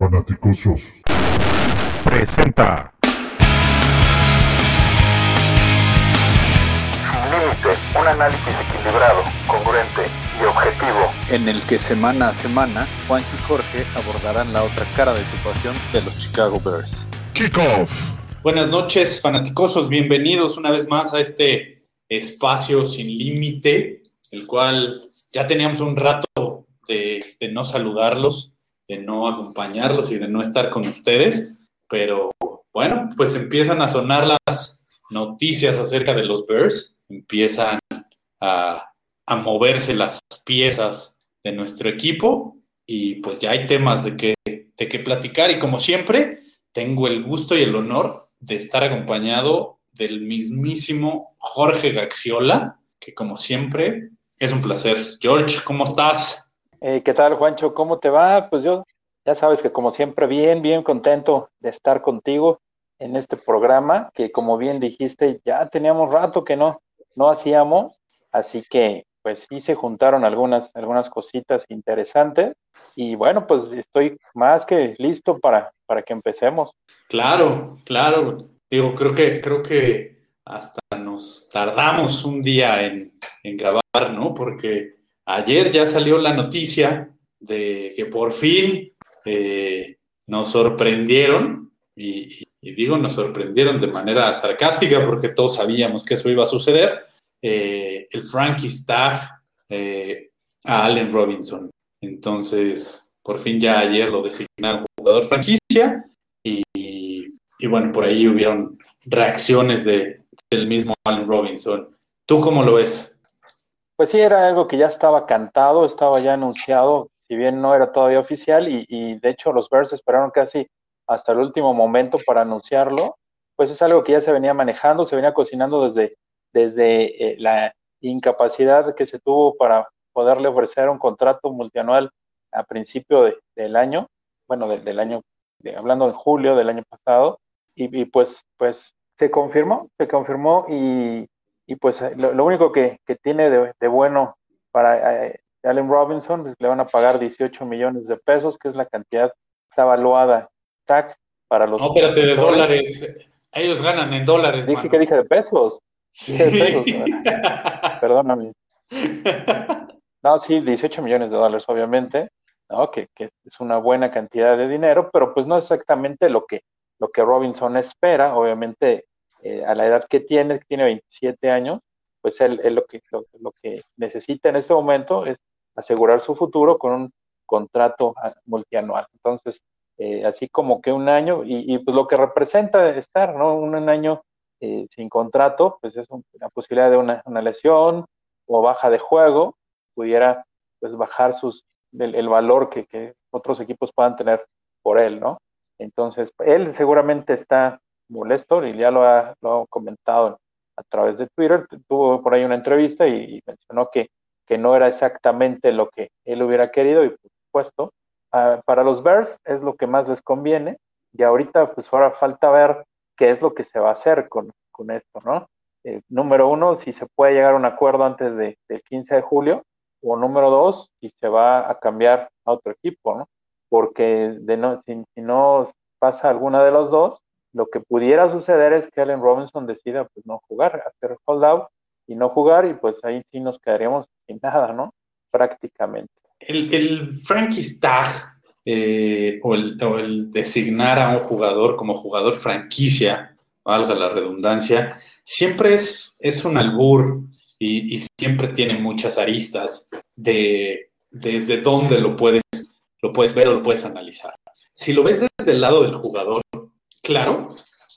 Fanaticosos. Presenta. Sin límite, un análisis equilibrado, congruente y objetivo. en el que semana a semana Juan y Jorge abordarán la otra cara de situación de los Chicago Bears. Kickoff. Buenas noches, fanaticosos. Bienvenidos una vez más a este espacio sin límite, el cual ya teníamos un rato de, de no saludarlos, de no acompañarlos y de no estar con ustedes. Pero bueno, pues empiezan a sonar las noticias acerca de los Bears, empiezan a, a moverse las piezas de nuestro equipo y pues ya hay temas de que, de que platicar y como siempre tengo el gusto y el honor de estar acompañado del mismísimo Jorge Gaxiola, que como siempre es un placer. George, ¿cómo estás? Eh, ¿Qué tal, Juancho? ¿Cómo te va? Pues yo, ya sabes que como siempre, bien, bien contento de estar contigo en este programa, que como bien dijiste, ya teníamos rato que no, no hacíamos, así que pues sí se juntaron algunas, algunas cositas interesantes y bueno, pues estoy más que listo para, para que empecemos. Claro, claro. Digo, creo que, creo que hasta nos tardamos un día en, en grabar, ¿no? Porque ayer ya salió la noticia de que por fin eh, nos sorprendieron, y, digo nos sorprendieron de manera sarcástica porque todos sabíamos que eso iba a suceder, eh, el Frankie Staff eh, a Allen Robinson. Entonces, por fin ya ayer lo designaron jugador franquicia y, y bueno, por ahí hubieron reacciones de, del mismo Allen Robinson. ¿Tú cómo lo ves? Pues sí, era algo que ya estaba cantado, estaba ya anunciado, si bien no era todavía oficial, y, y de hecho los Bears esperaron casi hasta el último momento para anunciarlo, pues es algo que ya se venía manejando, se venía cocinando desde, desde eh, la incapacidad que se tuvo para poderle ofrecer un contrato multianual a principio de, del año, bueno, de, del año, hablando en julio del año pasado, y, y, pues, pues se confirmó, se confirmó y, y pues lo, lo, único que, que tiene de, de bueno para eh, Allen Robinson es que le van a pagar 18 millones de pesos, que es la cantidad está evaluada TAC para los... No, espérate, de dólares. Ellos ganan en dólares. Dije mano. que dije de pesos. Sí. De pesos Perdóname. No, sí, 18 millones de dólares, obviamente, ¿no? Que, que, es una buena cantidad de dinero, pero pues no exactamente lo que, lo que Robinson espera, obviamente, eh, a la edad que tiene, que tiene 27 años, pues él, él lo, que, lo, que necesita en este momento es asegurar su futuro con un contrato ah, multianual. Entonces, eh, así como que un año, y, pues lo que representa estar, ¿no? Un, año eh, sin contrato, pues es un, la posibilidad de una, una lesión o baja de juego, pudiera pues bajar sus, el, el valor que, que, otros equipos puedan tener por él, ¿no? Entonces, él seguramente está molesto ya lo ha, lo ha comentado a través de Twitter, tuvo por ahí una entrevista y, mencionó que, no era exactamente lo que él hubiera querido y por supuesto, uh, para los Bears es lo que más les conviene y ahorita pues ahora falta ver qué es lo que se va a hacer con, con esto, ¿no? Eh, número uno, si se puede llegar a un acuerdo antes de, del 15 de julio, o número dos, si se va a cambiar a otro equipo, ¿no? Porque si, si, no pasa alguna de los dos, lo que pudiera suceder es que Allen Robinson decida pues no jugar, hacer holdout y no jugar, y pues ahí sí nos quedaríamos sin nada, ¿no? Prácticamente. El, el Frankie Stagg, eh, o, el, o el designar a un jugador como jugador franquicia, valga la redundancia, siempre es, es un albur y, y, siempre tiene muchas aristas de desde dónde lo puedes, lo puedes ver o lo puedes analizar. Si lo ves desde el lado del jugador, claro,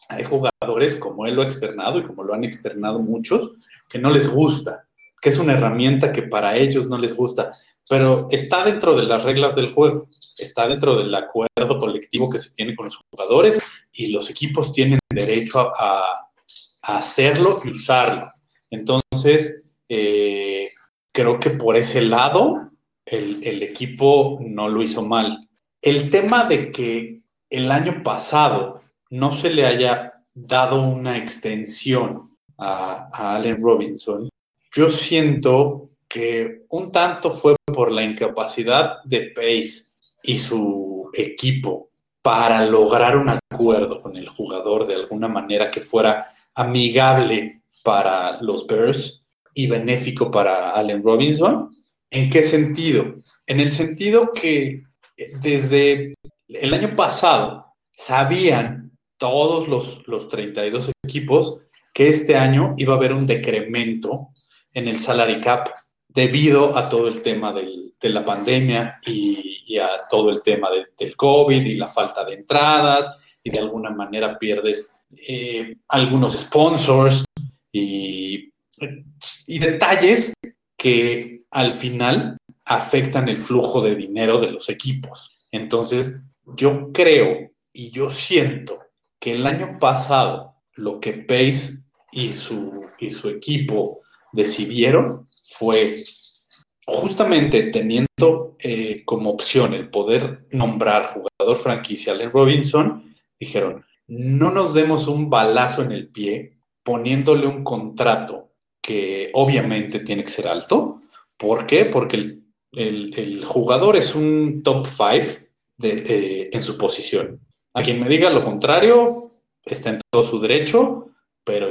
hay jugadores como él lo ha externado y como lo han externado muchos, que no les gusta, que es una herramienta que para ellos no les gusta, pero está dentro de las reglas del juego, está dentro del acuerdo colectivo que se tiene con los jugadores y los equipos tienen derecho a, hacerlo y usarlo. Entonces, eh, creo que por ese lado el, equipo no lo hizo mal. El tema de que el año pasado no se le haya dado una extensión a, Allen Robinson, yo siento que un tanto fue por la incapacidad de Pace y su equipo para lograr un acuerdo con el jugador de alguna manera que fuera amigable para los Bears y benéfico para Allen Robinson. ¿En qué sentido? En el sentido que desde el año pasado sabían todos los, los 32 equipos que este año iba a haber un decremento en el salary cap debido a todo el tema de la pandemia y, a todo el tema del COVID y la falta de entradas y de alguna manera pierdes eh, algunos sponsors y, y detalles que al final afectan el flujo de dinero de los equipos. Entonces, yo creo y yo siento que el año pasado lo que Pace y su, y su equipo decidieron fue justamente teniendo eh, como opción el poder nombrar jugador franquicia Allen Robinson, dijeron, no nos demos un balazo en el pie poniéndole un contrato que obviamente tiene que ser alto. ¿Por qué? Porque el, jugador es un top 5 eh, en su posición. A quien me diga lo contrario, está en todo su derecho, pero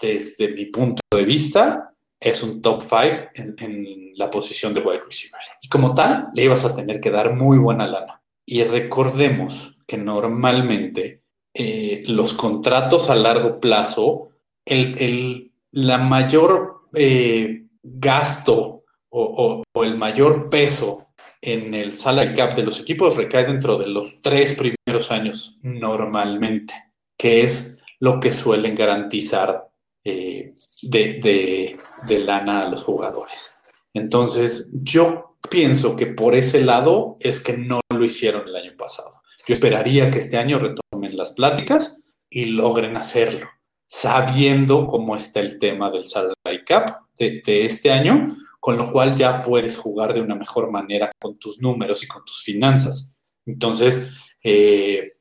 desde mi punto de vista, es un top 5 en, la posición de wide receiver. Y como tal, le ibas a tener que dar muy buena lana. Y recordemos que normalmente eh, los contratos a largo plazo, el, la mayor eh, gasto o, o, el mayor peso en el salary cap de los equipos recae dentro de los tres primeros años normalmente, que es lo que suelen garantizar eh, de, de, lana a los jugadores. Entonces, yo pienso que por ese lado es que no lo hicieron el año pasado. Yo esperaría que este año retomen las pláticas y logren hacerlo, sabiendo cómo está el tema del salary cap de, este año, con lo cual ya puedes jugar de una mejor manera con tus números y con tus finanzas. Entonces, eh,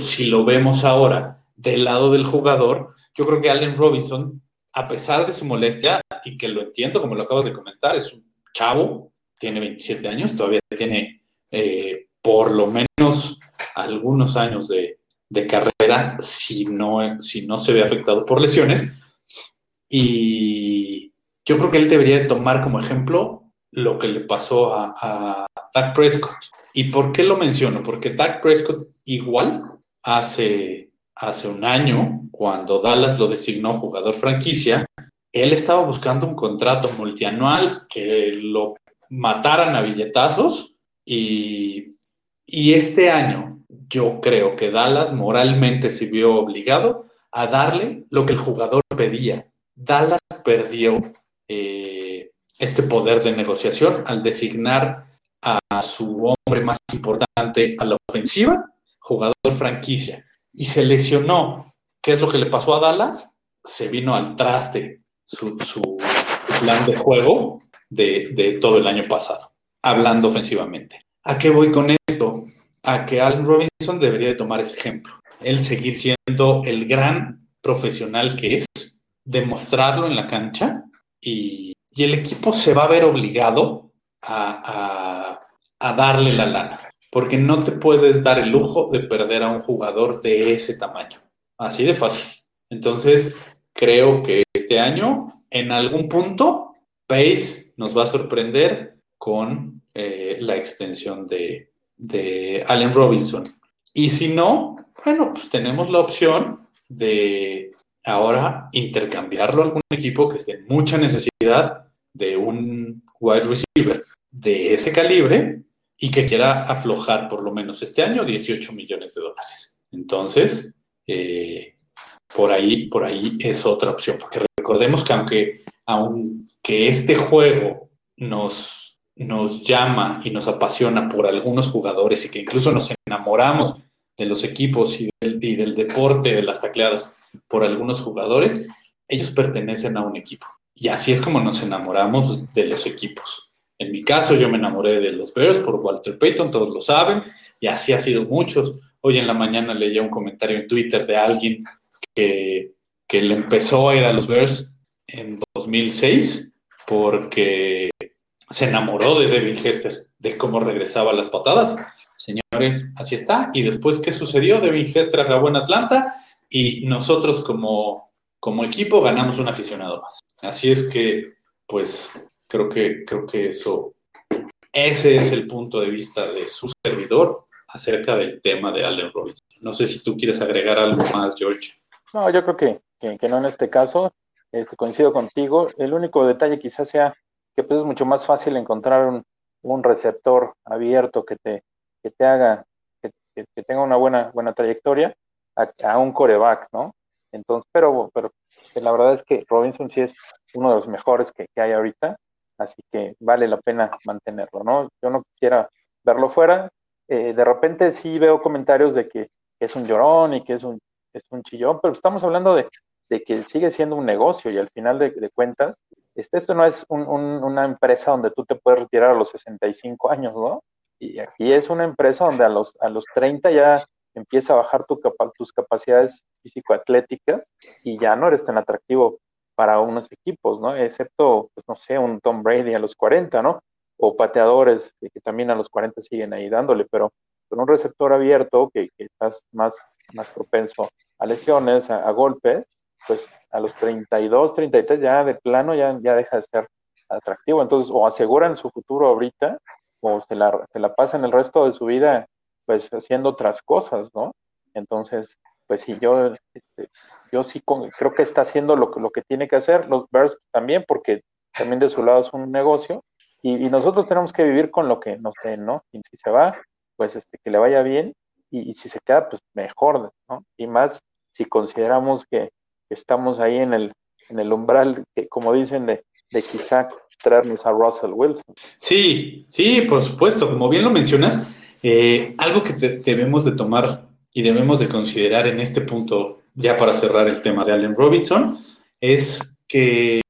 si lo vemos ahora del lado del jugador, yo creo que Allen Robinson, a pesar de su molestia, y que lo entiendo, como lo acabas de comentar, es un chavo, tiene 27 años, todavía tiene eh, por lo menos algunos años de, carrera si no, si no se ve afectado por lesiones. Y yo creo que él debería tomar como ejemplo lo que le pasó a, a Dak Prescott. ¿Y por qué lo menciono? Porque Dak Prescott igual hace hace un año, cuando Dallas lo designó jugador franquicia, él estaba buscando un contrato multianual que lo mataran a billetazos y, y este año yo creo que Dallas moralmente se vio obligado a darle lo que el jugador pedía. Dallas perdió eh, este poder de negociación al designar a su hombre más importante a la ofensiva, jugador franquicia y se lesionó. ¿Qué es lo que le pasó a Dallas? Se vino al traste su, plan de juego de, todo el año pasado, hablando ofensivamente. ¿A qué voy con esto? A que Allen Robinson debería de tomar ese ejemplo. Él seguir siendo el gran profesional que es, demostrarlo en la cancha y, el equipo se va a ver obligado a darle la lana porque no te puedes dar el lujo de perder a un jugador de ese tamaño. Así de fácil. Entonces, creo que este año, en algún punto, Pace nos va a sorprender con eh, la extensión de, de Allen Robinson. Y si no, bueno, pues tenemos la opción de ahora intercambiarlo a algún equipo que esté en mucha necesidad de un wide receiver de ese calibre y que quiera aflojar por lo menos este año 18 millones de dólares. Entonces, eh, por, ahí, por ahí es otra opción, porque recordemos que aunque, aunque este juego nos, nos llama y nos apasiona por algunos jugadores y que incluso nos enamoramos de los equipos y del, y del deporte, de las tacleadas, por algunos jugadores, ellos pertenecen a un equipo. Y así es como nos enamoramos de los equipos. En mi caso, yo me enamoré de los Bears por Walter Payton, todos lo saben, y así ha sido muchos. Hoy en la mañana leía un comentario en Twitter de alguien que, que le empezó a ir a los Bears en 2006 porque se enamoró de Devin Hester, de cómo regresaba las patadas. señores, así está. Y después, ¿qué sucedió? Devin Hester acabó en Atlanta y nosotros como, como equipo ganamos un aficionado más. Así es que, pues, creo que, creo que eso, ese es el punto de vista de su servidor acerca del tema de Allen Robinson. No sé si tú quieres agregar algo más, George. No, yo creo que, que, no en este caso. Este, coincido contigo. El único detalle quizás sea que pues es mucho más fácil encontrar un, un receptor abierto que te, que te haga, que, que, tenga una buena, buena trayectoria a, un coreback, ¿no? Entonces, pero, pero la verdad es que Robinson sí es uno de los mejores que, que hay ahorita, así que vale la pena mantenerlo, ¿no? Yo no quisiera verlo fuera. Eh, de repente sí veo comentarios de que, es un llorón y que es un, es un chillón, pero estamos hablando de, de que sigue siendo un negocio y al final de, cuentas, este, esto no es una empresa donde tú te puedes retirar a los 65 años, ¿no? Y aquí es una empresa donde a los, a los 30 ya empieza a bajar tu tus capacidades físico-atléticas y ya no eres tan atractivo para unos equipos, ¿no? Excepto, pues no sé, un Tom Brady a los 40, ¿no? O pateadores que, también a los 40 siguen ahí dándole, pero con un receptor abierto que, estás más, más propenso a lesiones, a, golpes, pues a los 32, 33 ya de plano ya, ya deja de ser atractivo. Entonces, o aseguran su futuro ahorita, o se la, se la pasan el resto de su vida pues haciendo otras cosas, ¿no? Entonces, pues sí, yo, este, yo sí creo que está haciendo lo, lo que tiene que hacer, los Bears también, porque también de su lado es un negocio, y, nosotros tenemos que vivir con lo que nos den, ¿no? Y si se va, pues este, que le vaya bien, y, si se queda, pues mejor, ¿no? Y más si consideramos que, estamos ahí en el, en el umbral, que, como dicen, de, de quizá traernos a Russell Wilson. Sí, sí, por supuesto, como bien lo mencionas, eh, algo que debemos de tomar y debemos de considerar en este punto, ya para cerrar el tema de Allen Robinson, es que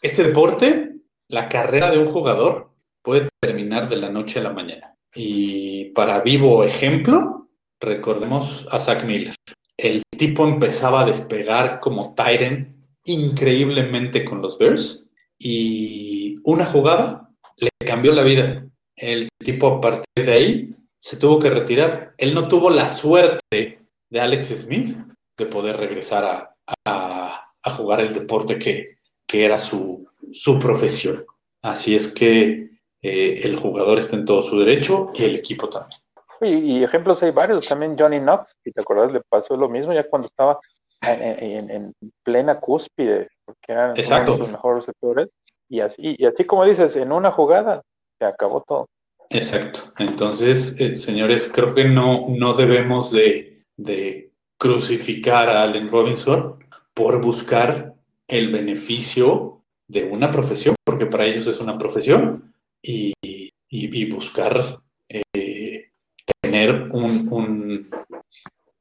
este deporte, la carrera de un jugador, puede terminar de la noche a la mañana. Y para vivo ejemplo, recordemos a Zach Miller. El tipo empezaba a despegar como Tyrant increíblemente con los Bears y una jugada le cambió la vida. El tipo a partir de ahí se tuvo que retirar. Él no tuvo la suerte de Alex Smith de poder regresar a, jugar el deporte que, era su, su, profesión. Así es que eh, el jugador está en todo su derecho y el equipo también. Y, ejemplos hay varios, también Johnny Knox, si te acuerdas, le pasó lo mismo ya cuando estaba en, plena cúspide, porque era uno de sus mejores sectores, y así, y así como dices, en una jugada se acabó todo. Exacto. Entonces, eh, señores, creo que no, no debemos de, crucificar a Allen Robinson por buscar el beneficio de una profesión, porque para ellos es una profesión, y, buscar eh, tener un,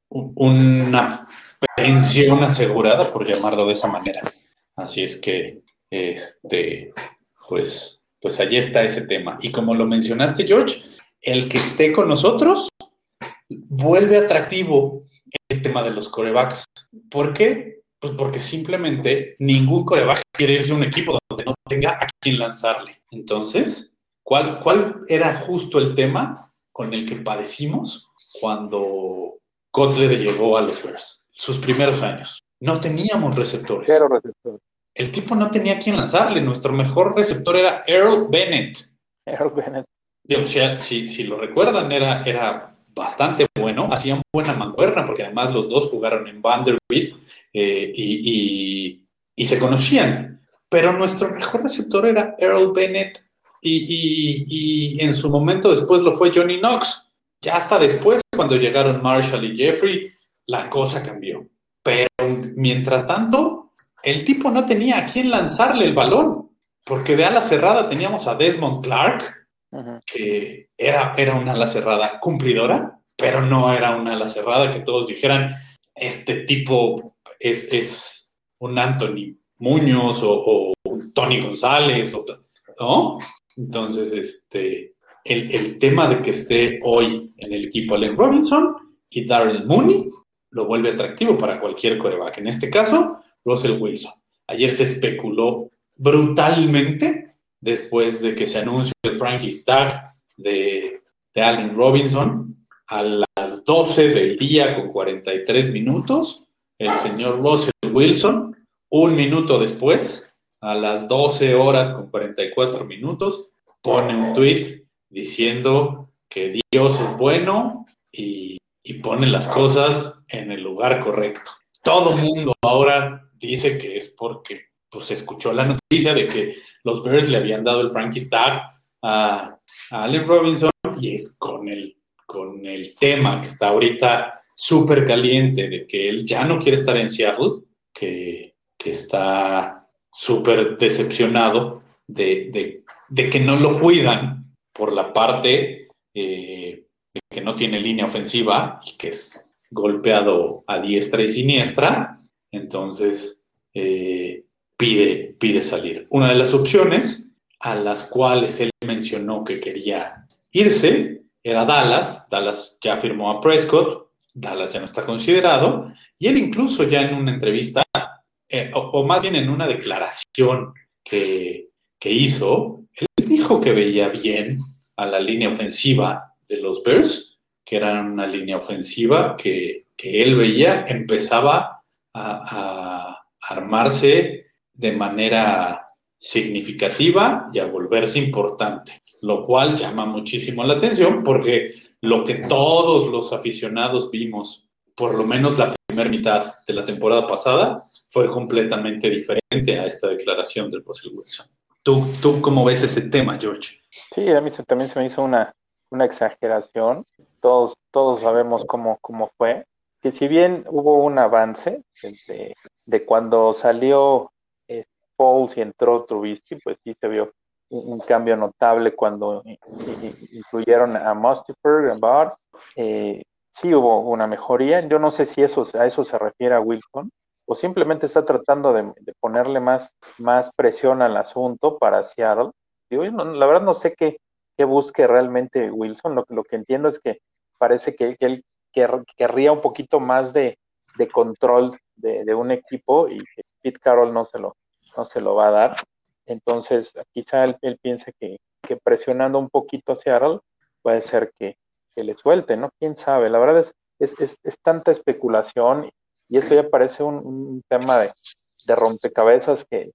una pensión asegurada, por llamarlo de esa manera. Así es que, este, pues, pues allí está ese tema. Y como lo mencionaste, George, el que esté con nosotros vuelve atractivo el tema de los corebacks. ¿Por qué? Pues porque simplemente ningún coreback quiere irse a un equipo donde no tenga a quien lanzarle. Entonces, ¿cuál, cuál era justo el tema con el que padecimos cuando Kotler llegó a los Bears? Sus primeros años. No teníamos receptores. Cero receptores el tipo no tenía quien lanzarle. Nuestro mejor receptor era Earl Bennett. Earl Bennett. O sea, si, si lo recuerdan, era, era bastante bueno. Hacían buena mancuerna porque además los dos jugaron en Vanderbilt eh, y, y, se conocían. Pero nuestro mejor receptor era Earl Bennett y, y, en su momento después lo fue Johnny Knox. Ya hasta después, cuando llegaron Marshall y Jeffrey, la cosa cambió. Pero mientras tanto, el tipo no tenía a quién lanzarle el balón, porque de ala cerrada teníamos a Desmond Clark, que era, era una ala cerrada cumplidora, pero no era una ala cerrada que todos dijeran, este tipo es, un Anthony Muñoz o, un Tony González, ¿no? Entonces, este, el, el, tema de que esté hoy en el equipo Allen Robinson y Darrell Mooney lo vuelve atractivo para cualquier coreback. En este caso, Russell Wilson. Ayer se especuló brutalmente después de que se anunció el Frankie Stagg de, Allen Robinson a las 12 del día con 43 minutos. El señor Russell Wilson, un minuto después, a las 12 horas con 44 minutos, pone un tweet diciendo que Dios es bueno y, y pone las cosas en el lugar correcto. Todo mundo ahora dice que es porque pues, escuchó la noticia de que los Bears le habían dado el Frankie Tag a, a Robinson y es con el, con el tema que está ahorita súper caliente de que él ya no quiere estar en Seattle, que, que está súper decepcionado de, de, que no lo cuidan por la parte eh, de que no tiene línea ofensiva y que es golpeado a diestra y siniestra, entonces eh, pide, pide salir. Una de las opciones a las cuales él mencionó que quería irse era Dallas. Dallas ya firmó a Prescott, Dallas ya no está considerado, y él incluso ya en una entrevista, eh, o, más bien en una declaración que, que hizo, él dijo que veía bien a la línea ofensiva de los Bears, que era una línea ofensiva que, que él veía empezaba a, a armarse de manera significativa y a volverse importante, lo cual llama muchísimo la atención porque lo que todos los aficionados vimos, por lo menos la primera mitad de la temporada pasada, fue completamente diferente a esta declaración del Russell Wilson. ¿Tú, ¿Tú cómo ves ese tema, George? Sí, a mí también se me hizo una, una exageración. Todos, todos sabemos cómo, cómo fue. Que si bien hubo un avance de, de cuando salió y entró Trubisky, pues sí se vio un, cambio notable cuando incluyeron a Mustifer, a Bars. Eh, sí hubo una mejoría. Yo no sé si eso, a eso se refiere a Wilson o simplemente está tratando de, ponerle más, más presión al asunto para Seattle. Digo, la verdad no sé qué, qué busque realmente Wilson. Lo, lo que entiendo es que parece que, él querría un poquito más de, control de, de, un equipo y que Pete Carroll no se lo, no se lo va a dar. Entonces, quizá él, piense que, presionando un poquito a Seattle puede ser que, le suelte, ¿no? Quién sabe. La verdad es, es, tanta especulación y eso ya parece un, tema de, rompecabezas que,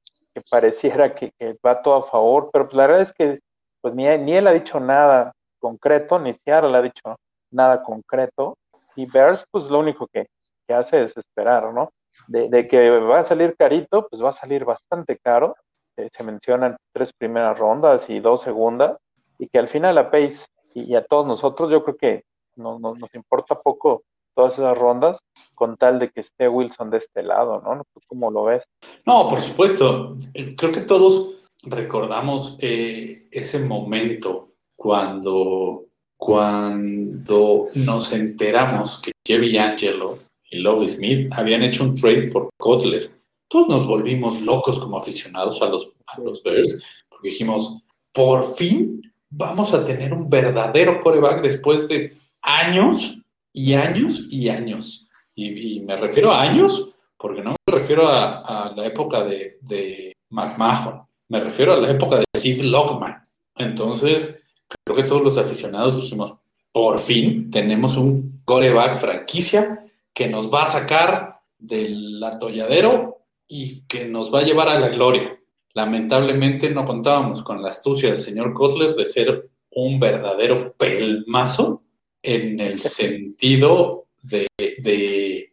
pareciera que, va todo a favor, pero pues la verdad es que pues ni, ni él ha dicho nada concreto, ni Seattle ha dicho nada concreto, y Bears pues lo único que, que hace es esperar, ¿no? de, que va a salir carito, pues va a salir bastante caro. Eh, se mencionan tres primeras rondas y dos segundas, y que al final a Pace y, a todos nosotros, yo creo que no, nos importa poco todas esas rondas con tal de que esté Wilson de este lado, ¿no? ¿Cómo lo ves? No, por supuesto. Creo que todos recordamos eh, ese momento cuando, cuando nos enteramos que Jerry Angelo y Love Smith habían hecho un trade por Kotler. Todos nos volvimos locos como aficionados a los, a los Bears, porque dijimos, por fin vamos a tener un verdadero coreback después de años y años y años. Y, me refiero a años, porque no me refiero a, la época de, de, McMahon, me refiero a la época de Sid Lockman. Entonces, creo que todos los aficionados dijimos, por fin tenemos un coreback franquicia que nos va a sacar del atolladero y que nos va a llevar a la gloria. Lamentablemente no contábamos con la astucia del señor Kotler de ser un verdadero pelmazo en el sentido de,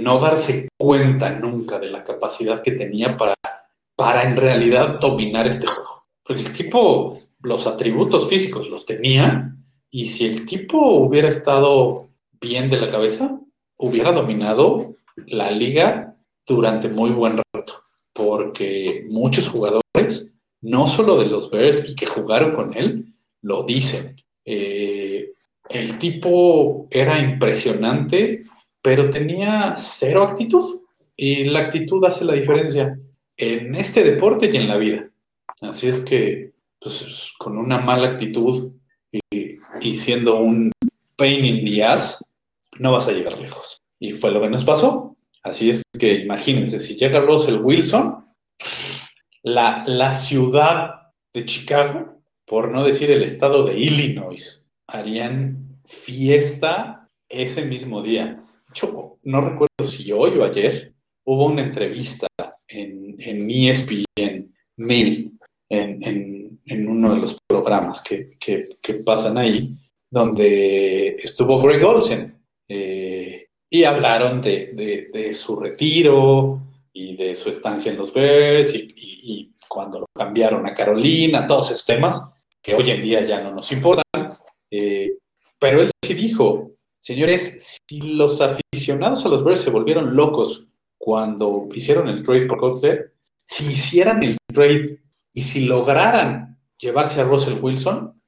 no darse cuenta nunca de la capacidad que tenía para, para en realidad dominar este juego. Porque el tipo, los atributos físicos los tenía y si el tipo hubiera estado bien de la cabeza, hubiera dominado la liga durante muy buen rato, porque muchos jugadores, no solo de los Bears y que jugaron con él, lo dicen. Eh, el tipo era impresionante, pero tenía cero actitud. Y la actitud hace la diferencia en este deporte y en la vida. Así es que, pues, con una mala actitud y, y siendo un pain in the ass, no vas a llegar lejos. Y fue lo que nos pasó. Así es que imagínense, si llega Russell Wilson, la, la ciudad de Chicago, por no decir el estado de Illinois, harían fiesta ese mismo día. De hecho, no recuerdo si hoy o ayer hubo una entrevista en, en ESPN 1000, en, en, en, uno de los programas que, que, pasan ahí, donde estuvo Greg Olsen. Eh, y hablaron de, de, su retiro y de su estancia en los Bears y, cuando lo cambiaron a Carolina, todos esos temas que hoy en día ya no nos importan. Eh, pero él sí dijo, señores, si los aficionados a los Bears se volvieron locos cuando hicieron el trade por Cutler, si hicieran el trade y si lograran llevarse a Russell Wilson,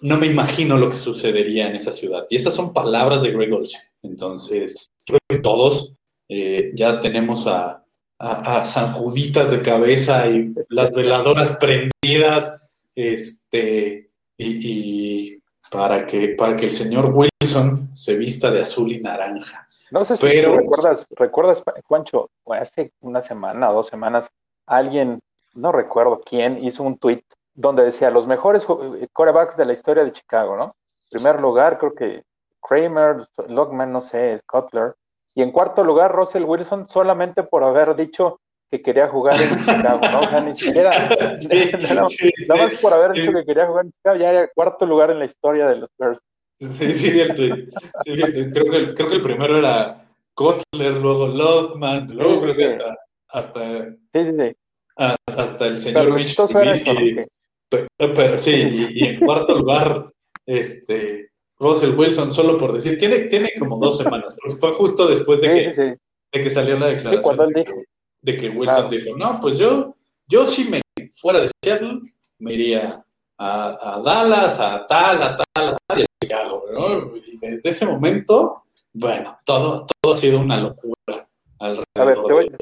no me imagino lo que sucedería en esa ciudad. Y esas son palabras de Greg Olsen. Entonces, creo que todos eh, ya tenemos a, a, a, San Juditas de cabeza y las veladoras prendidas, este, y, y, para, que, para que el señor Wilson se vista de azul y naranja. No sé si Pero, recuerdas, recuerdas, Juancho, hace una semana o dos semanas, alguien, no recuerdo quién, hizo un tweet donde decía los mejores corebacks de la historia de Chicago, ¿no? En primer lugar, creo que Kramer, Lockman, no sé, Cutler. Y en cuarto lugar, Russell Wilson, solamente por haber dicho que quería jugar en Chicago, ¿no? O sea, ni siquiera, sí, sí, nada, más por haber dicho que quería jugar en Chicago, ya era cuarto lugar en la historia de los Bears. Sí, sí, cierto. Sí, cierto. Creo, que, creo que el primero era Kotler, luego Lockman, luego creo que hasta, hasta, sí, sí, sí. hasta el señor Mitch Trubisky. Pero, pero, sí, y, y, en cuarto lugar, este, Russell Wilson, solo por decir, tiene, tiene como dos semanas, porque fue justo después de, que, de que salió la declaración de que, de que, Wilson claro. dijo, no, pues yo, yo sí me fuera de Seattle, me iría a, a, Dallas, a tal, a tal, a tal, y a Chicago, ¿no? Y desde ese momento, bueno, todo, todo ha sido una locura alrededor. A ver, te voy,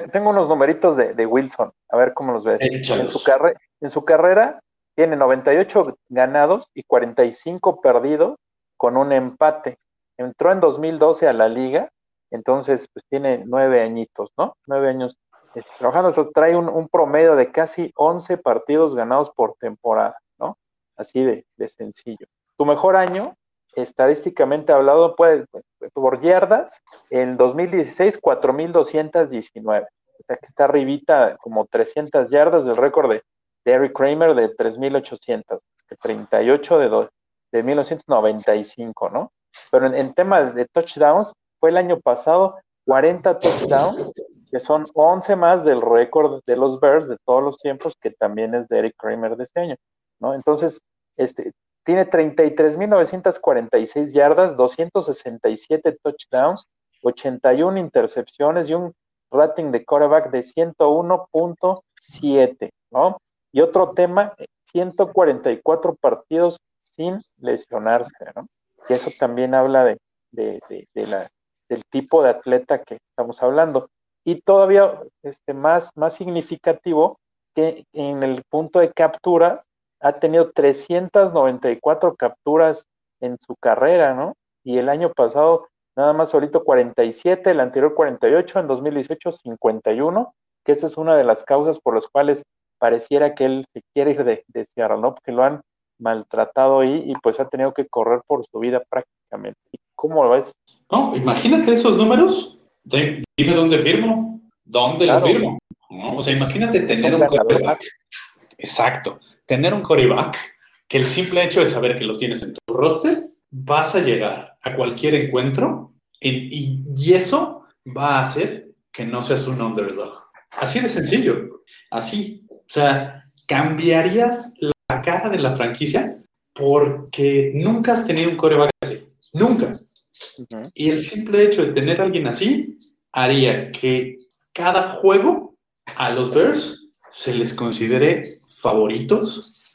tengo unos numeritos de, de, Wilson, a ver cómo los ves. En su, carre, en su, carrera tiene 98 ganados y 45 perdidos con un empate. Entró en 2012 a la liga, entonces pues tiene nueve añitos, ¿no? Nueve años eh, trabajando. Trae un, un, promedio de casi 11 partidos ganados por temporada, ¿no? Así de, de sencillo. Tu mejor año, estadísticamente hablado, puede, por yardas, en 2016, 4.219. O sea que está arribita como 300 yardas del récord de, de Eric Kramer de 3.800, 38 de, do, de 1995, ¿no? Pero en, en tema de touchdowns, fue el año pasado 40 touchdowns, que son 11 más del récord de los Bears de todos los tiempos, que también es de Eric Kramer de este año, ¿no? Entonces, este, tiene 33.946 yardas, 267 touchdowns, 81 intercepciones y un rating de quarterback de 101.7, ¿no? Y otro tema, 144 partidos sin lesionarse, ¿no? Y eso también habla de, de, de, la, del tipo de atleta que estamos hablando. Y todavía este, más, más significativo que en el punto de capturas ha tenido 394 capturas en su carrera, ¿no? Y el año pasado nada más solito 47, el anterior 48, en 2018 51, que esa es una de las causas por las cuales pareciera que él se quiere ir de, de Seattle, ¿no? Porque lo han maltratado ahí y pues ha tenido que correr por su vida prácticamente. ¿Cómo lo ves? No, imagínate esos números. Dime dónde firmo, dónde claro. lo firmo. ¿no? O sea, imagínate tener un coreback. Exacto. Tener un coreback que el simple hecho de saber que lo tienes en tu roster, vas a llegar a cualquier encuentro en, y, y eso va a hacer que no seas un underdog. Así de sencillo. Así. O sea, cambiarías la cara de la franquicia porque nunca has tenido un coreback así. Nunca. Uh -huh. Y el simple hecho de tener a alguien así haría que cada juego a los Bears se les considere favoritos,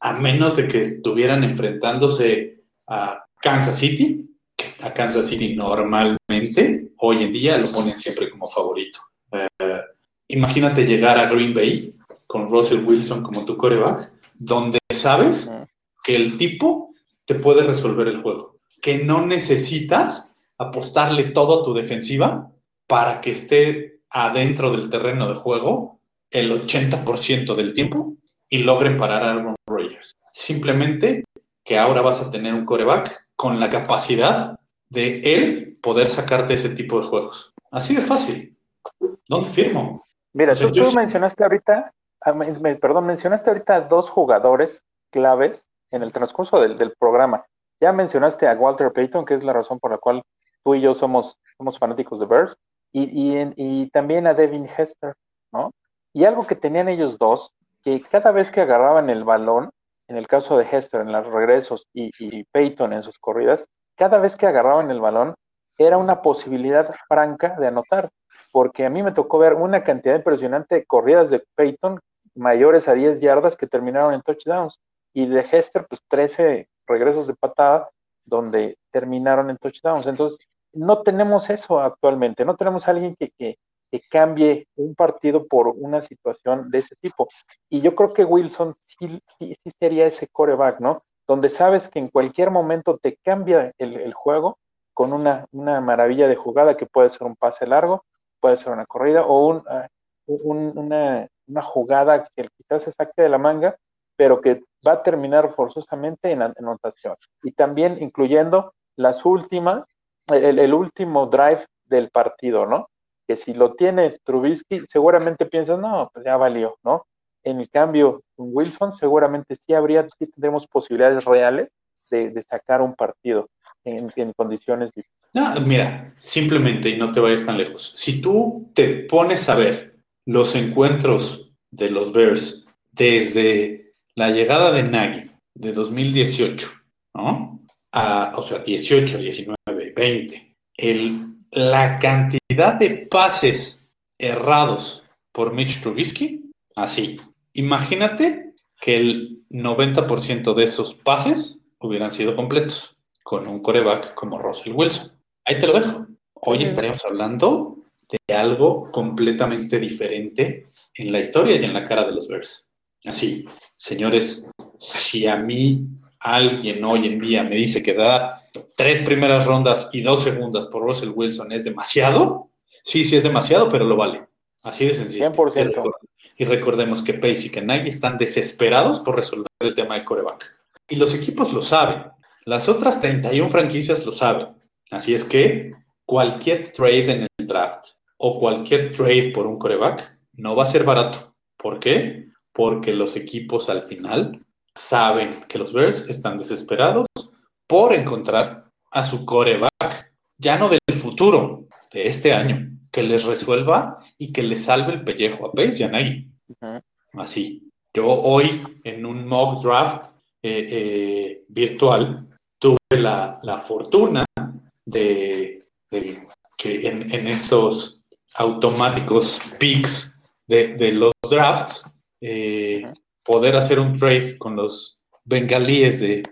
a menos de que estuvieran enfrentándose a Kansas City, que a Kansas City normalmente, hoy en día lo ponen siempre como favorito. Uh, imagínate llegar a Green Bay con Russell Wilson como tu coreback, donde sabes que el tipo te puede resolver el juego, que no necesitas apostarle todo a tu defensiva para que esté adentro del terreno de juego el 80% del tiempo y logren parar a Aaron Rodgers. Simplemente que ahora vas a tener un coreback con la capacidad de él poder sacarte ese tipo de juegos. Así de fácil. ¿Dónde firmo? Mira, O sea, tú, mencionaste ahorita, ah, perdón, mencionaste ahorita dos jugadores claves en el transcurso del, del programa. Ya mencionaste a Walter Payton, que es la razón por la cual tú y yo somos, somos fanáticos de Bears, y, y también a Devin Hester, ¿no? Y algo que tenían ellos dos, que cada vez que agarraban el balón, en el caso de Hester en los regresos y, Payton en sus corridas, cada vez que agarraban el balón era una posibilidad franca de anotar. Porque a mí me tocó ver una cantidad impresionante de corridas de Peyton mayores a 10 yardas que terminaron en touchdowns. Y de Hester pues 13 regresos de patada donde terminaron en touchdowns. Entonces, no tenemos eso actualmente, no tenemos a alguien que, que cambie un partido por una situación de ese tipo. Y yo creo que Wilson sí, sí- sería ese coreback, ¿no? Donde sabes que en cualquier momento te cambia el, el juego con una, una maravilla de jugada que puede ser un pase largo, puede ser una corrida o un, ah, un- una, una jugada que quizás se saque de la manga, pero que va a terminar forzosamente en an- anotación. Y también incluyendo las últimas, el, el último drive del partido, ¿no? Que si lo tiene Trubisky, seguramente piensas, no, pues ya valió, ¿no? En el cambio, Wilson seguramente sí habría, sí tendremos posibilidades reales de, sacar un partido en, en condiciones difíciles. No, mira, simplemente, y no te vayas tan lejos, si tú te pones a ver los encuentros de los Bears desde la llegada de Nagy de 2018, ¿no? A, o sea, 18, 19, 20, el, la cantidad de pases errados por Mitch Trubisky, así. Imagínate que el 90% de esos pases hubieran sido completos con un coreback como Russell Wilson. Ahí te lo dejo. Hoy Sí. estaríamos hablando de algo completamente diferente en la historia y en la cara de los Bears. Así, señores, si a mí alguien hoy en día me dice que da tres primeras rondas y dos segundas por Russell Wilson es demasiado, sí, sí es demasiado, pero lo vale. Así de sencillo. 100%. Y, record- y recordemos que Pace y que Nagy están desesperados por resolver el tema de coreback. Y los equipos lo saben. Las otras 31 franquicias lo saben. Así es que cualquier trade en el draft o cualquier trade por un coreback no va a ser barato. ¿Por qué? Porque los equipos al final saben que los Bears están desesperados por encontrar a su coreback, ya no del futuro, de este año, que les resuelva y que les salve el pellejo a Pace y a Nagy. Así. Yo hoy en un mock draft eh, eh, virtual tuve la, la fortuna de, de que en, en estos automáticos picks de, de los drafts eh, poder hacer un trade con los bengalíes de,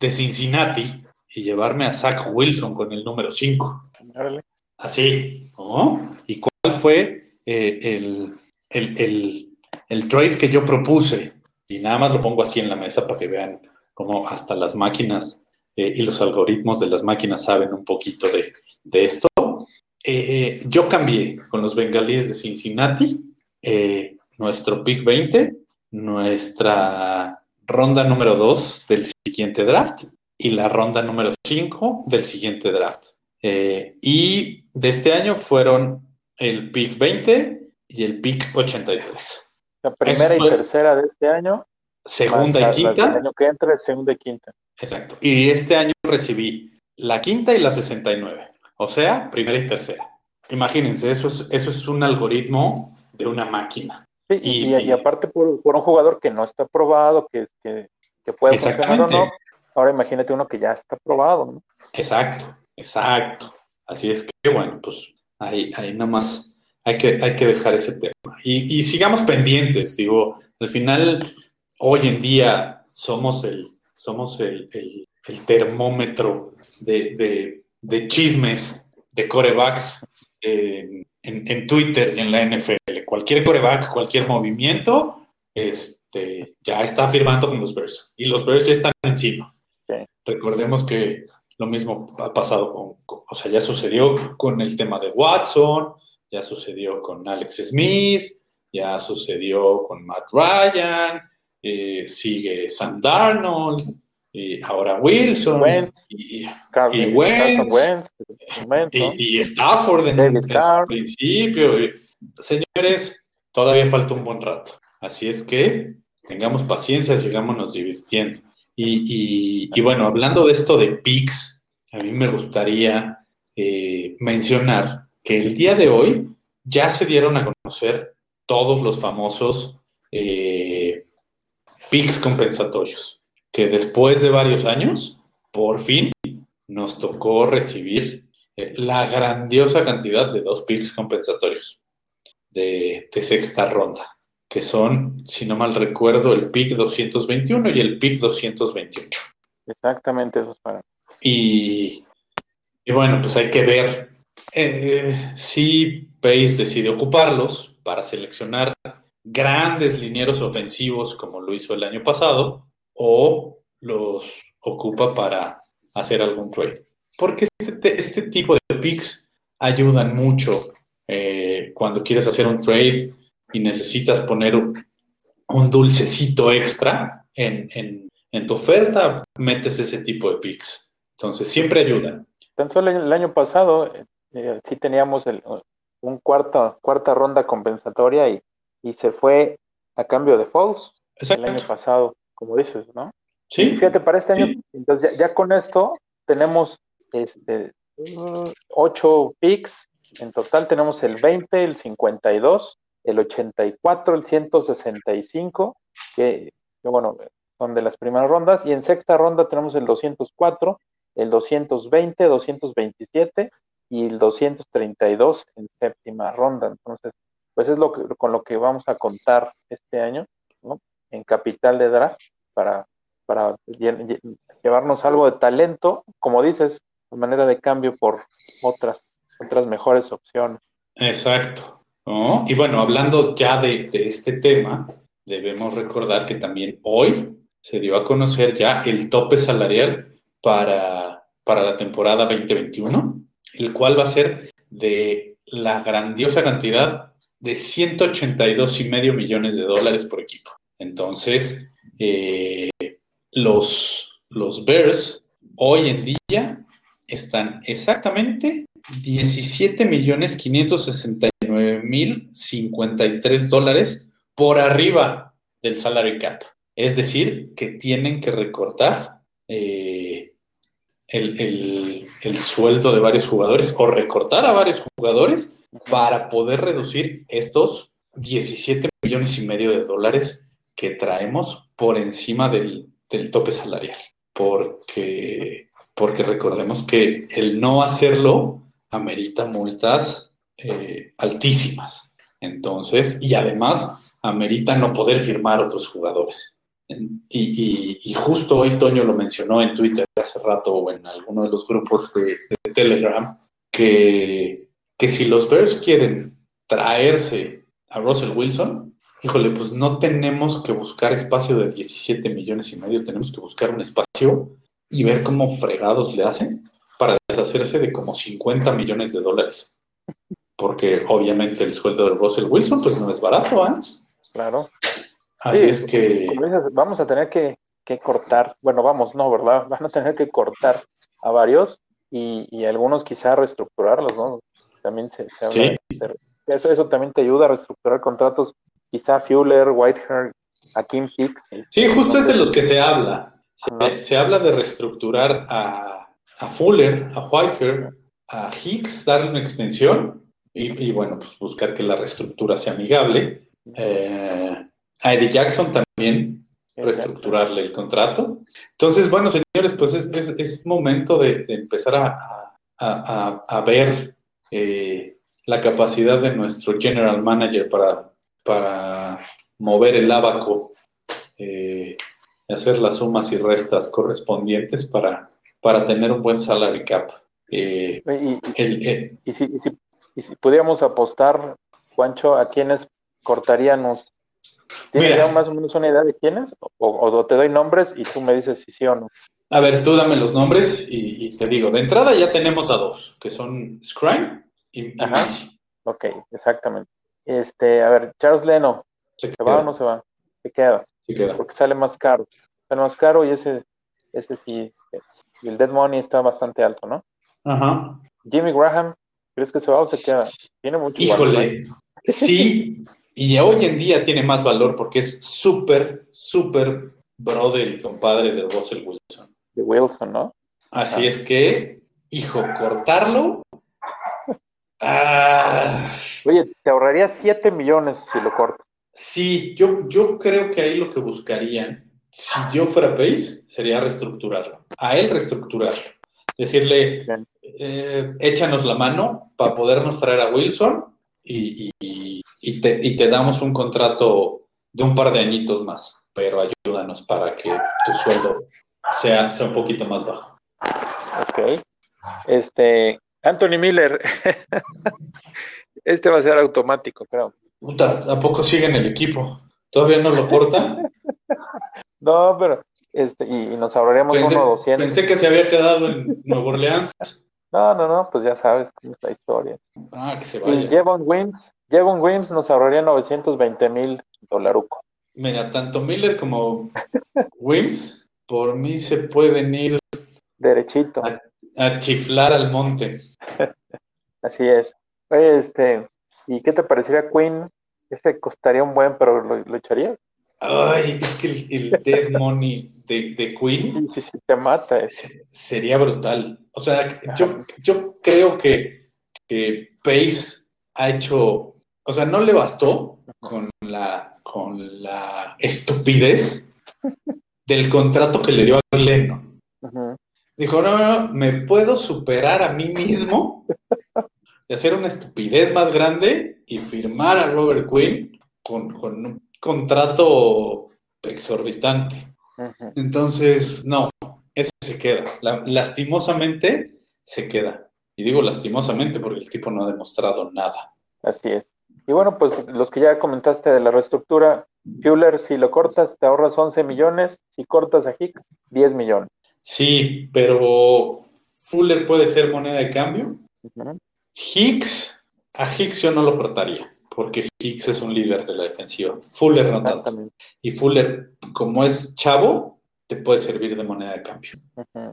de Cincinnati y llevarme a Zach Wilson con el número 5. Órale. Así, ¿no? ¿Y cuál fue eh, el, el, el- el trade que yo propuse? Y nada más lo pongo así en la mesa para que vean cómo hasta las máquinas eh, y los algoritmos de las máquinas saben un poquito de, de esto. Eh, yo cambié con los bengalíes de Cincinnati nuestro pick 20, nuestra ronda número 2 del siguiente draft y la ronda número 5 del siguiente draft. Eh, y de este año fueron el pick 20 y el pick 83. La primera y tercera de este año. Segunda más y quinta. año que entra, segunda y quinta. Exacto. Y este año recibí la quinta y la 69. O sea, primera y tercera. Imagínense, eso es, eso es un algoritmo de una máquina. Sí, y, Y- y- y aparte por, por un jugador que no está probado, que, que, que puede funcionar o no. Ahora imagínate uno que ya está probado, ¿no? Exacto, exacto. Así es que, bueno, pues ahí, ahí nada más hay que, hay que dejar ese tema. Y, y sigamos pendientes, digo, al final, hoy en día somos el, somos el, el- el termómetro de, de- de chismes de corebacks eh, en, en Twitter y en la NFL. Cualquier coreback, cualquier movimiento, este, ya está firmando con los Bears. Y los Bears ya están encima. Recordemos que lo mismo ha pasado con, con- o sea, ya sucedió con el tema de Watson, ya sucedió con Alex Smith, ya sucedió con Matt Ryan, eh, sigue Sam Darnold, y ahora Wilson, Wentz, y, y Wentz, y, y Stafford en, Carr. principio. y- Señores, todavía falta un buen rato. Así es que tengamos paciencia, sigámonos divirtiendo. Y, y- bueno, hablando de esto de picks, a mí me gustaría eh, mencionar que el día de hoy ya se dieron a conocer todos los famosos eh, compensatorios, que después de varios años, por fin nos tocó recibir eh, la grandiosa cantidad de dos picks compensatorios de, de sexta ronda, que son, si no mal recuerdo, el pick 221 y el pick 228. Exactamente esos para. Y, y bueno, pues hay que ver eh, si Pace decide ocuparlos para seleccionar grandes linieros ofensivos como lo hizo el año pasado o los ocupa para hacer algún trade. Porque este, este tipo de picks ayudan mucho eh, cuando quieres hacer un trade y necesitas poner un, dulcecito extra en, en, en tu oferta, metes ese tipo de picks. Entonces siempre ayudan. Tan solo el año pasado eh, eh, sí teníamos el, un cuarta, cuarta ronda compensatoria y, y se fue a cambio de Falls el año pasado, como dices, ¿no? Sí. Y fíjate, para este año, Sí. entonces ya, ya con esto tenemos este, ocho picks. En total tenemos el 20, el 52, el 84, el 165, que, que bueno, son de las primeras rondas. Y en sexta ronda tenemos el 204, el 220, 227 y el 232 en séptima ronda. Entonces, pues es lo que, con lo que vamos a contar este año, ¿no? En capital de draft para, para lle- lle- llevarnos algo de talento, como dices, de manera de cambio por otras, otras mejores opciones. Exacto. ¿no? Y bueno, hablando ya de, este tema, debemos recordar que también hoy se dio a conocer ya el tope salarial para, para la temporada 2021, el cual va a ser de la grandiosa cantidad de 182 y medio millones de dólares por equipo. Entonces, eh, los, los Bears hoy en día están exactamente 17 millones 569 mil 53 dólares por arriba del salary cap. Es decir, que tienen que recortar eh, el, el- el sueldo de varios jugadores o recortar a varios jugadores para poder reducir estos 17 millones y medio de dólares que traemos por encima del, del tope salarial. Porque, porque recordemos que el no hacerlo amerita multas eh, altísimas. Entonces, y además amerita no poder firmar otros jugadores. Y justo hoy Toño lo mencionó en Twitter hace rato o en alguno de los grupos de, de Telegram, que, que si los Bears quieren traerse a Russell Wilson, híjole, pues no tenemos que buscar espacio de 17 millones y medio, tenemos que buscar un espacio y ver cómo fregados le hacen para deshacerse de como 50 millones de dólares. Porque obviamente el sueldo de Russell Wilson pues no es barato, ¿eh? Claro. Así Sí, es que... Vamos a tener que, que cortar, bueno, vamos, no, ¿verdad? Van a tener que cortar a varios y, y algunos quizá reestructurarlos, ¿no? También se, se habla Sí. de- eso, eso también te ayuda a reestructurar contratos, quizá Fuller, Whitehair, Akim Hicks. Sí, justo es de los que se habla. Se, se habla de reestructurar a, a Fuller, a Whitehair, a Hicks, darle una extensión y, y, bueno, pues buscar que la reestructura sea amigable. Eh, a Eddie Jackson también reestructurarle el contrato. Entonces, bueno, señores, pues es, es- es momento de, de empezar a, a- a- a ver eh, la capacidad de nuestro general manager para, para mover el abaco, eh, y hacer las sumas y restas correspondientes para, para tener un buen salary cap. Eh, Y, y- el- el- y si, y si- y si pudiéramos apostar, Juancho, ¿a quiénes cortaríamos? ¿Tienes Mira. ya más o menos una idea de quiénes? O, o te doy nombres y tú me dices si sí o no. a ver, tú dame los nombres y, te digo, de entrada ya tenemos a dos, que son Scrime y, Ajá. Messi. Ok, exactamente. Este, a ver, Charles Leno, Se ¿se va o no se va? Se queda, se queda. porque sale más caro. Sale más caro y ese ese sí. Y el Dead Money está bastante alto, ¿no? Ajá. Jimmy Graham, ¿crees que se va o se queda? Tiene mucho valor, Híjole, sí, y hoy en día tiene más valor porque es súper, súper brother y compadre de Russell Wilson. De Wilson, ¿no? Así es que, hijo, cortarlo. Ah, Oye, te ahorraría 7 millones si lo cortas. sí, yo, yo creo que ahí lo que buscarían, si yo fuera Pace, sería reestructurarlo. A él reestructurarlo. Decirle, eh, échanos la mano para podernos traer a Wilson y, y- y te, y te damos un contrato de un par de añitos más, pero ayúdanos para que tu sueldo sea, sea un poquito más bajo. Ok. Este, Anthony Miller. este va a ser automático, creo. Puta, ¿a poco sigue en el equipo? ¿Todavía no lo cortan? No, pero, este, y, y nos ahorraríamos Pensé, uno 200. pensé que se había quedado en Nueva Orleans. No, no, no, pues ya sabes cómo es la historia. Ah, que se Y vaya. Jevon Wims, Jevon Wims nos ahorraría 920 mil dolaruco. Mira, tanto Miller como Wims, por mí se pueden ir Derechito. a chiflar al monte. Así es. Oye, este, ¿y qué te parecería Queen? Este costaría un buen, pero ¿lo, lo echarías? Ay, es que el, el Dead Money de, de Queen Sí, sí, sí, te mata. eh. se- sería brutal. O sea, yo, yo creo que, que Pace ha hecho, o sea, no le bastó con la, con la estupidez del contrato que le dio a Glennon. Ujú. Dijo, no, no, no, me puedo superar a mí mismo y hacer una estupidez más grande y firmar a Robert Quinn con, con un contrato exorbitante. Entonces, no, ese se queda. La- lastimosamente se queda. Y digo lastimosamente porque el tipo no ha demostrado nada. Así es. Y bueno, pues los que ya comentaste de la reestructura, Fuller, si lo cortas, te ahorras 11 millones. Si cortas a Hicks, 10 millones. Sí, pero Fuller puede ser moneda de cambio. Ujú. Hicks, a Hicks yo no lo cortaría, porque Hicks es un líder de la defensiva. Fuller no tanto. Y Fuller, como es chavo, te puede servir de moneda de cambio.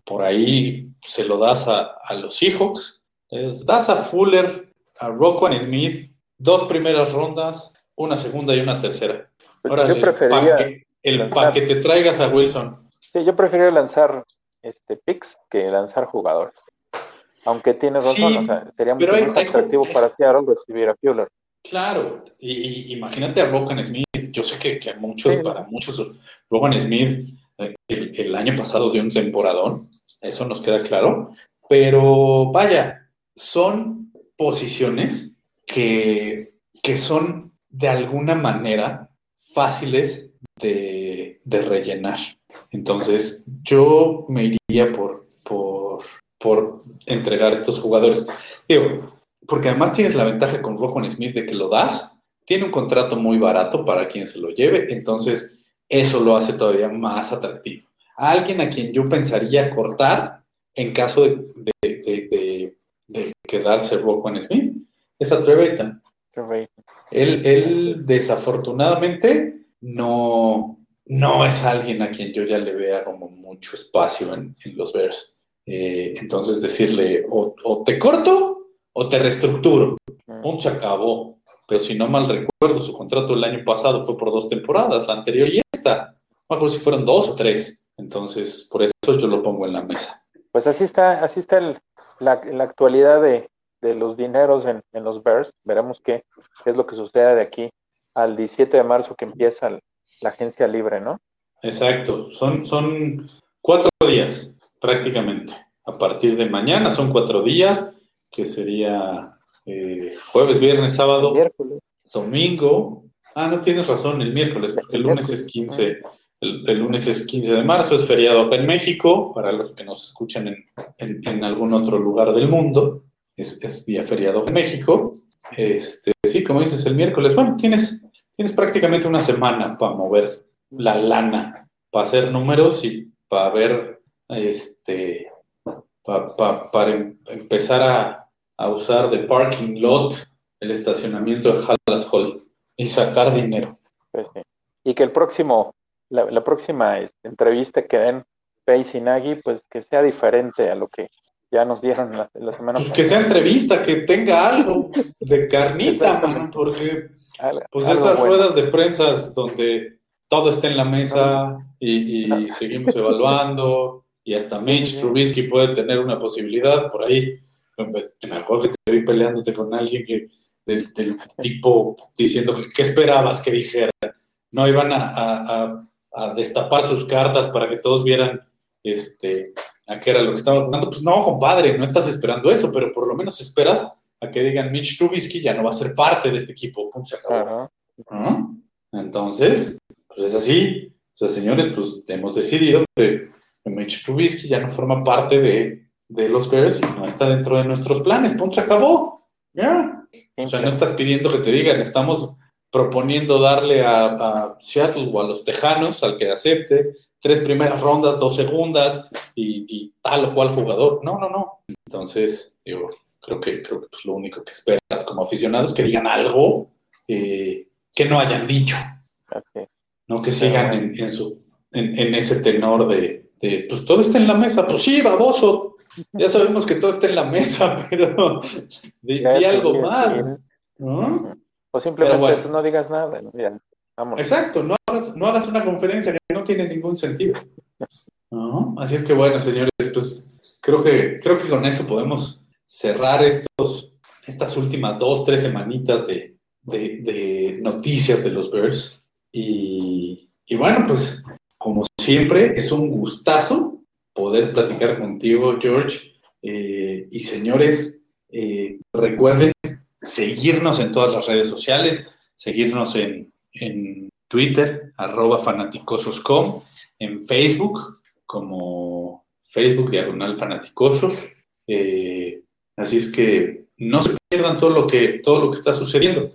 Por ahí se lo das a, a los Seahawks, les das a Fuller, a Roquan Smith, dos primeras rondas, una segunda y una tercera. Pues Órale, yo que- el para que te traigas a Wilson. sí, yo preferiría lanzar este picks que lanzar jugadores. Aunque tienes razón, Sí, o sea, sería mucho más atractivo hay- para Seattle recibir a Fuller. Claro, y, y imagínate a Rogan Smith. Yo sé que, que a muchos, Sí. para muchos, Rogan Smith eh, el, el año pasado dio un temporadón, eso nos queda claro, pero vaya, son posiciones que, que son de alguna manera fáciles de, de rellenar. Entonces, yo me iría por, por, por entregar estos jugadores. Digo, porque además tienes la ventaja con Rojo Smith de que lo das, tiene un contrato muy barato para quien se lo lleve, entonces eso lo hace todavía más atractivo. A alguien a quien yo pensaría cortar en caso de, de, de- de- quedarse Rojo Smith es a Trevetan. Él, él desafortunadamente no, no es alguien a quien yo ya le vea como mucho espacio en, en los Bears. Eh, entonces decirle o, o te corto o te reestructuro. Punto, se acabó. Pero si no mal recuerdo, su contrato el año pasado fue por dos temporadas, la anterior y esta. No acuerdo si fueron dos o tres. Entonces, por eso yo lo pongo en la mesa. Pues así está, así está el- la, la actualidad de, de los dineros en, en los Bears. Veremos qué, qué es lo que sucede de aquí al 17 de marzo que empieza el- la agencia libre, ¿no? Exacto. Son, son cuatro días prácticamente. A partir de mañana son cuatro días, que sería eh, jueves, viernes, sábado, Miércoles. domingo. Ah, no tienes razón, el miércoles, porque el lunes es 15. El, el lunes es 15 de marzo, es feriado acá en México, para los que nos escuchan en, en- en algún otro lugar del mundo, es, es día feriado en México. Este, sí, como dices, el miércoles, bueno, tienes, tienes prácticamente una semana para mover la lana, para hacer números y para ver, este, pa- pa- para em- empezar a, a usar de parking lot el estacionamiento de Hallas Hall y sacar dinero. Pues, sí. Y que el próximo, la, la próxima este, entrevista que den Pace y Nagy, pues que sea diferente a lo que ya nos dieron la, la semana Pues que sea entrevista, que tenga algo de carnita, man, porque Al- pues esas bueno. ruedas de prensa donde todo está en la mesa y, y seguimos evaluando y hasta Mitch Trubisky puede tener una posibilidad por ahí. Me acuerdo que te vi peleándote con alguien que del, del tipo diciendo que qué esperabas que dijeran. No iban a, a- a- a destapar sus cartas para que todos vieran este, a qué era lo que estaban jugando. Pues no, compadre, no estás esperando eso, pero por lo menos esperas a que digan Mitch Trubisky ya no va a ser parte de este equipo. Punto, se acabó. Entonces, pues es así. O sea, señores, pues hemos decidido que Mitch Trubisky ya no forma parte de, de los Bears y no está dentro de nuestros planes. Punto, se acabó. Ya. O sea, no estás pidiendo que te digan, estamos proponiendo darle a, a Seattle o a los Tejanos, al que acepte, tres primeras rondas, dos segundas y, y tal o cual jugador. No, no, no. Entonces, digo, creo que, creo que pues, lo único que esperas como aficionado es que digan algo eh, que no hayan dicho, no que sigan en, en su, en, en ese tenor de, de, pues todo está en la mesa. Pues sí, baboso. Ya sabemos que todo está en la mesa, pero di, algo sí, más. sí. ¿no? O simplemente bueno. pues, no digas nada. Ya. Exacto, no hagas, no hagas una conferencia que no tiene ningún sentido. ¿No? Así es que bueno, señores, pues creo que, creo que con eso podemos cerrar estos, estas últimas dos, tres semanitas de, de- de noticias de los Bears. Y, y bueno, pues como siempre, es un gustazo poder platicar contigo, George. Eh, y señores, eh, recuerden seguirnos en todas las redes sociales, seguirnos en, Twitter, arroba fanaticososcom, en Facebook, como Facebook Diagonal Fanaticosos. Eh, así es que no se pierdan todo lo que, todo lo que está sucediendo.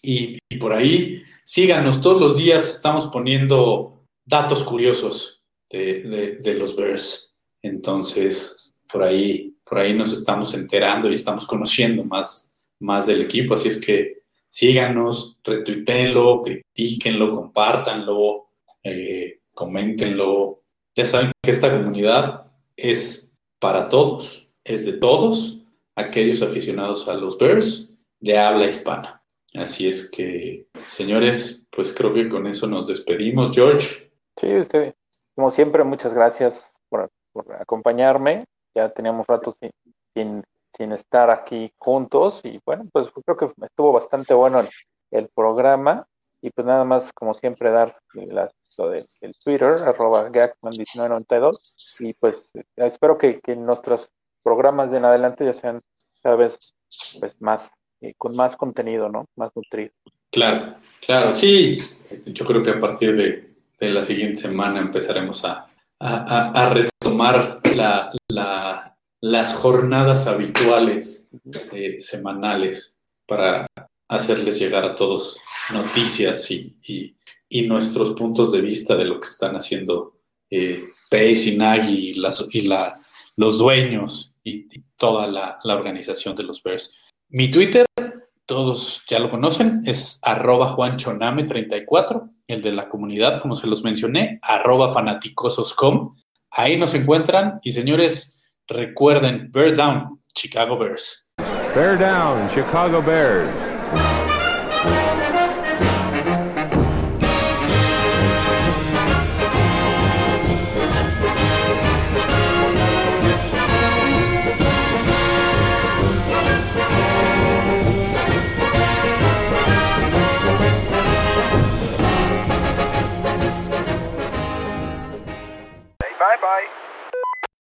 Y, y por ahí, síganos todos los días, estamos poniendo datos curiosos de, los Bears. Entonces, por ahí, por ahí nos estamos enterando y estamos conociendo más, más del equipo. Así es que síganos, retuítenlo, critíquenlo, compártanlo, eh, coméntenlo. Ya saben que esta comunidad es para todos, es de todos aquellos aficionados a los Bears de habla hispana. Así es que, señores, pues creo que con eso nos despedimos. George, Sí, usted, como siempre, muchas gracias por, acompañarme. Ya teníamos rato sin, sin, estar aquí juntos y bueno, pues creo que estuvo bastante bueno el, programa y pues nada más, como siempre, dar la- lo del el Twitter, arroba Gaxman1992 y pues espero que, que nuestros programas de en adelante ya sean cada vez pues más, eh, con más contenido, ¿no? Más nutrido. Claro, claro, sí. Yo creo que a partir de, de la siguiente semana empezaremos a, a- a- retomar la- la- las jornadas habituales eh, semanales para hacerles llegar a todos noticias y, y- y nuestros puntos de vista de lo que están haciendo eh, Pace y Nagy y, las- y la- los dueños y, y toda la, la organización de los Bears. Mi Twitter todos ya lo conocen, es arroba juanchoname34, el de la comunidad, como se los mencioné, arroba fanaticososcom. Ahí nos encuentran y señores, recuerden, Bear Down, Chicago Bears. Bear down, Chicago Bears.